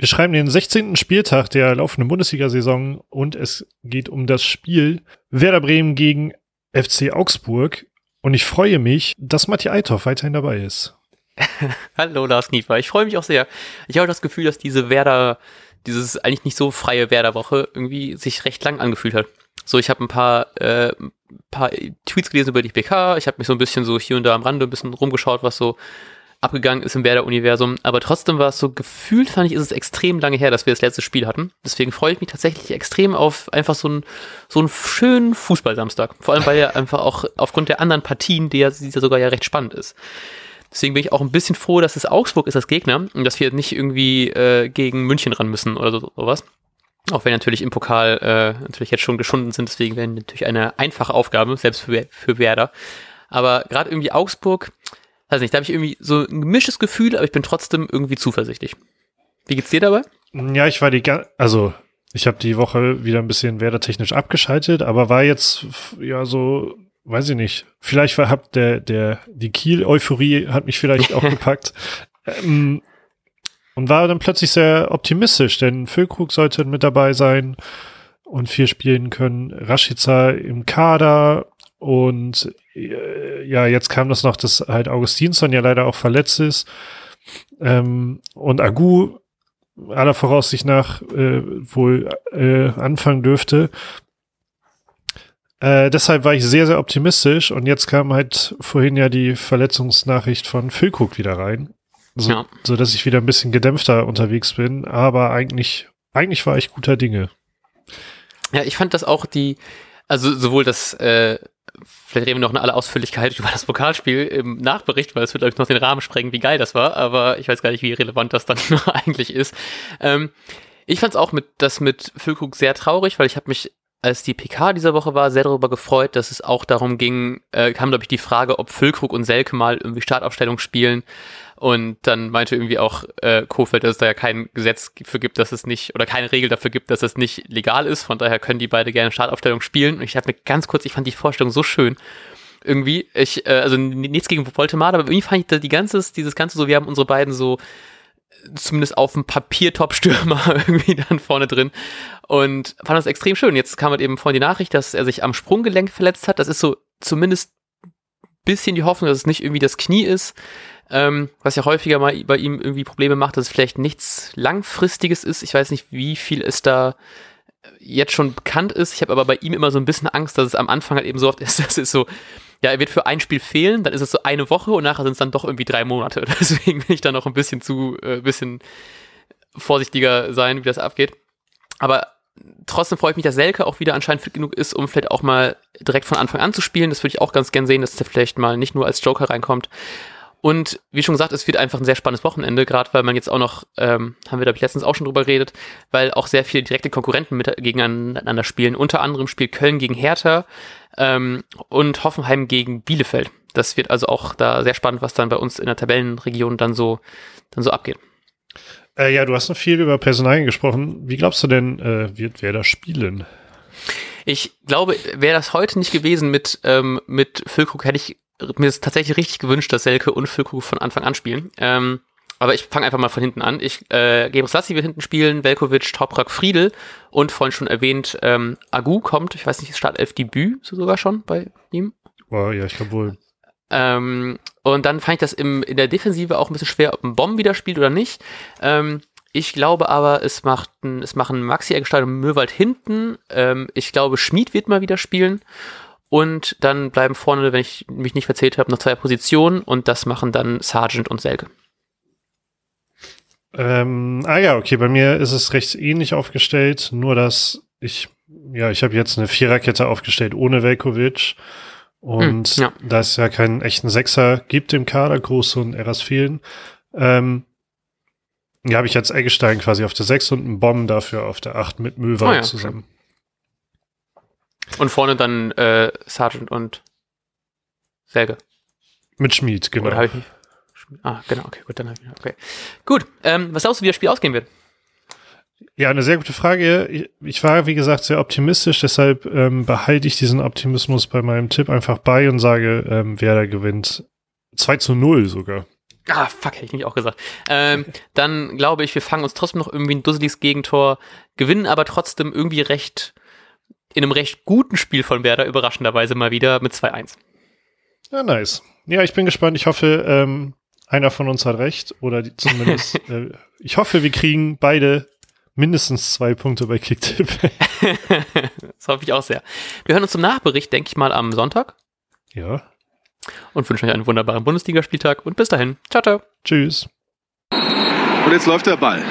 Wir schreiben den 16. Spieltag der laufenden Bundesliga-Saison und es geht um das Spiel Werder Bremen gegen FC Augsburg. Und ich freue mich, dass Matthias Eithoff weiterhin dabei ist. Hallo Lars Niefer, ich freue mich auch sehr. Ich habe das Gefühl, dass diese Werder, dieses eigentlich nicht so freie Werder-Woche irgendwie sich recht lang angefühlt hat. So, ich habe ein paar, äh, paar Tweets gelesen über die PK, ich habe mich so ein bisschen so hier und da am Rande ein bisschen rumgeschaut, was so abgegangen ist im Werder-Universum. Aber trotzdem war es so gefühlt, fand ich, ist es extrem lange her, dass wir das letzte Spiel hatten. Deswegen freue ich mich tatsächlich extrem auf einfach so einen, so einen schönen Fußballsamstag. Vor allem, weil er einfach auch aufgrund der anderen Partien, die ja, die ja sogar ja recht spannend ist. Deswegen bin ich auch ein bisschen froh, dass es Augsburg ist als Gegner und dass wir nicht irgendwie äh, gegen München ran müssen oder so, sowas. Auch wenn natürlich im Pokal äh, natürlich jetzt schon geschunden sind, deswegen wäre natürlich eine einfache Aufgabe, selbst für, für Werder. Aber gerade irgendwie Augsburg, weiß nicht, da habe ich irgendwie so ein gemischtes Gefühl, aber ich bin trotzdem irgendwie zuversichtlich. Wie geht's dir dabei? Ja, ich war die, also ich habe die Woche wieder ein bisschen werdertechnisch abgeschaltet, aber war jetzt ja so, weiß ich nicht. Vielleicht war hab der der die Kiel-Euphorie hat mich vielleicht auch gepackt. Ähm, und war dann plötzlich sehr optimistisch, denn Füllkrug sollte mit dabei sein und viel spielen können. Rashica im Kader und ja, jetzt kam das noch, dass halt Augustinsson ja leider auch verletzt ist. Ähm, und Agu aller Voraussicht nach äh, wohl äh, anfangen dürfte. Äh, deshalb war ich sehr, sehr optimistisch und jetzt kam halt vorhin ja die Verletzungsnachricht von Füllkrug wieder rein. So, ja. so dass ich wieder ein bisschen gedämpfter unterwegs bin, aber eigentlich, eigentlich war ich guter Dinge. Ja, ich fand das auch die, also sowohl das äh, Vielleicht reden wir noch in aller Ausführlichkeit über das Pokalspiel im Nachbericht, weil es wird, glaube ich, noch den Rahmen sprengen, wie geil das war, aber ich weiß gar nicht, wie relevant das dann eigentlich ist. Ähm, ich fand es auch mit, das mit Füllkrug sehr traurig, weil ich habe mich, als die PK dieser Woche war, sehr darüber gefreut, dass es auch darum ging, äh, kam, glaube ich, die Frage, ob Füllkrug und Selke mal irgendwie Startaufstellung spielen. Und dann meinte irgendwie auch äh, Kofeld, dass es da ja kein Gesetz für gibt, dass es nicht, oder keine Regel dafür gibt, dass es nicht legal ist. Von daher können die beide gerne Startaufstellung spielen. Und ich habe mir ganz kurz, ich fand die Vorstellung so schön. Irgendwie, ich, äh, also nichts gegen Voltemade, aber irgendwie fand ich die ganze, dieses Ganze so, wir haben unsere beiden so zumindest auf dem Papier Top-Stürmer irgendwie dann vorne drin und fand das extrem schön. Jetzt kam halt eben vorhin die Nachricht, dass er sich am Sprunggelenk verletzt hat. Das ist so zumindest bisschen die Hoffnung, dass es nicht irgendwie das Knie ist ähm, was ja häufiger mal bei ihm irgendwie Probleme macht, dass es vielleicht nichts Langfristiges ist. Ich weiß nicht, wie viel es da jetzt schon bekannt ist. Ich habe aber bei ihm immer so ein bisschen Angst, dass es am Anfang halt eben so oft ist, das ist so, ja, er wird für ein Spiel fehlen, dann ist es so eine Woche und nachher sind es dann doch irgendwie drei Monate. Deswegen will ich da noch ein bisschen zu, äh, bisschen vorsichtiger sein, wie das abgeht. Aber trotzdem freue ich mich, dass Selke auch wieder anscheinend fit genug ist, um vielleicht auch mal direkt von Anfang an zu spielen. Das würde ich auch ganz gern sehen, dass er vielleicht mal nicht nur als Joker reinkommt. Und wie schon gesagt, es wird einfach ein sehr spannendes Wochenende, gerade weil man jetzt auch noch, ähm, haben wir da letztens auch schon drüber geredet, weil auch sehr viele direkte Konkurrenten mit, gegeneinander spielen. Unter anderem spielt Köln gegen Hertha ähm, und Hoffenheim gegen Bielefeld. Das wird also auch da sehr spannend, was dann bei uns in der Tabellenregion dann so, dann so abgeht. Äh, ja, du hast noch viel über Personalien gesprochen. Wie glaubst du denn, äh, wird wer da spielen? Ich glaube, wäre das heute nicht gewesen mit, ähm, mit Füllkrug, hätte ich mir ist tatsächlich richtig gewünscht, dass Selke und Füllkrug von Anfang an spielen. Ähm, aber ich fange einfach mal von hinten an. Ich, äh, Gebus Lassi wird hinten spielen, Velkovic, Toprak, Friedel und vorhin schon erwähnt, ähm, Agu kommt, ich weiß nicht, Startelf Debüt so sogar schon bei ihm. Oh, ja, ich glaube wohl. Ähm, und dann fand ich das im, in der Defensive auch ein bisschen schwer, ob ein Bomb wieder spielt oder nicht. Ähm, ich glaube aber, es, macht, es machen Maxi Eggestein und Möwald hinten. Ähm, ich glaube, Schmid wird mal wieder spielen. Und dann bleiben vorne, wenn ich mich nicht verzählt habe, noch zwei Positionen und das machen dann Sargent und Selke. Ähm, ah ja, okay, bei mir ist es recht ähnlich aufgestellt, nur dass ich, ja, ich habe jetzt eine Viererkette aufgestellt ohne Velkovic. Und hm, ja. da es ja keinen echten Sechser gibt im Kader, Große und Eras fehlen, ähm, ja, habe ich jetzt Eggestein quasi auf der 6 und einen Bomb dafür auf der 8 mit Möwer oh ja, zusammen. Okay. Und vorne dann äh, Sargent und Selge. Mit Schmied, genau. Oder habe ich nicht? Ah, genau, okay, gut, dann habe ich Okay. Gut, ähm, was glaubst du, wie das Spiel ausgehen wird? Ja, eine sehr gute Frage. Ich war, wie gesagt, sehr optimistisch, deshalb ähm, behalte ich diesen Optimismus bei meinem Tipp einfach bei und sage, ähm, wer da gewinnt. 2 zu 0 sogar. Ah, fuck, hätte ich nicht auch gesagt. Ähm, dann glaube ich, wir fangen uns trotzdem noch irgendwie ein dusseliges Gegentor, gewinnen aber trotzdem irgendwie recht, in einem recht guten Spiel von Werder, überraschenderweise mal wieder mit 2-1. Ja, nice. Ja, ich bin gespannt. Ich hoffe, ähm, einer von uns hat recht oder die, zumindest, äh, ich hoffe, wir kriegen beide mindestens zwei Punkte bei Kicktipp. das hoffe ich auch sehr. Wir hören uns zum Nachbericht, denke ich mal, am Sonntag. Ja. Und wünschen euch einen wunderbaren Bundesligaspieltag und bis dahin. Ciao, ciao. Tschüss. Und jetzt läuft der Ball.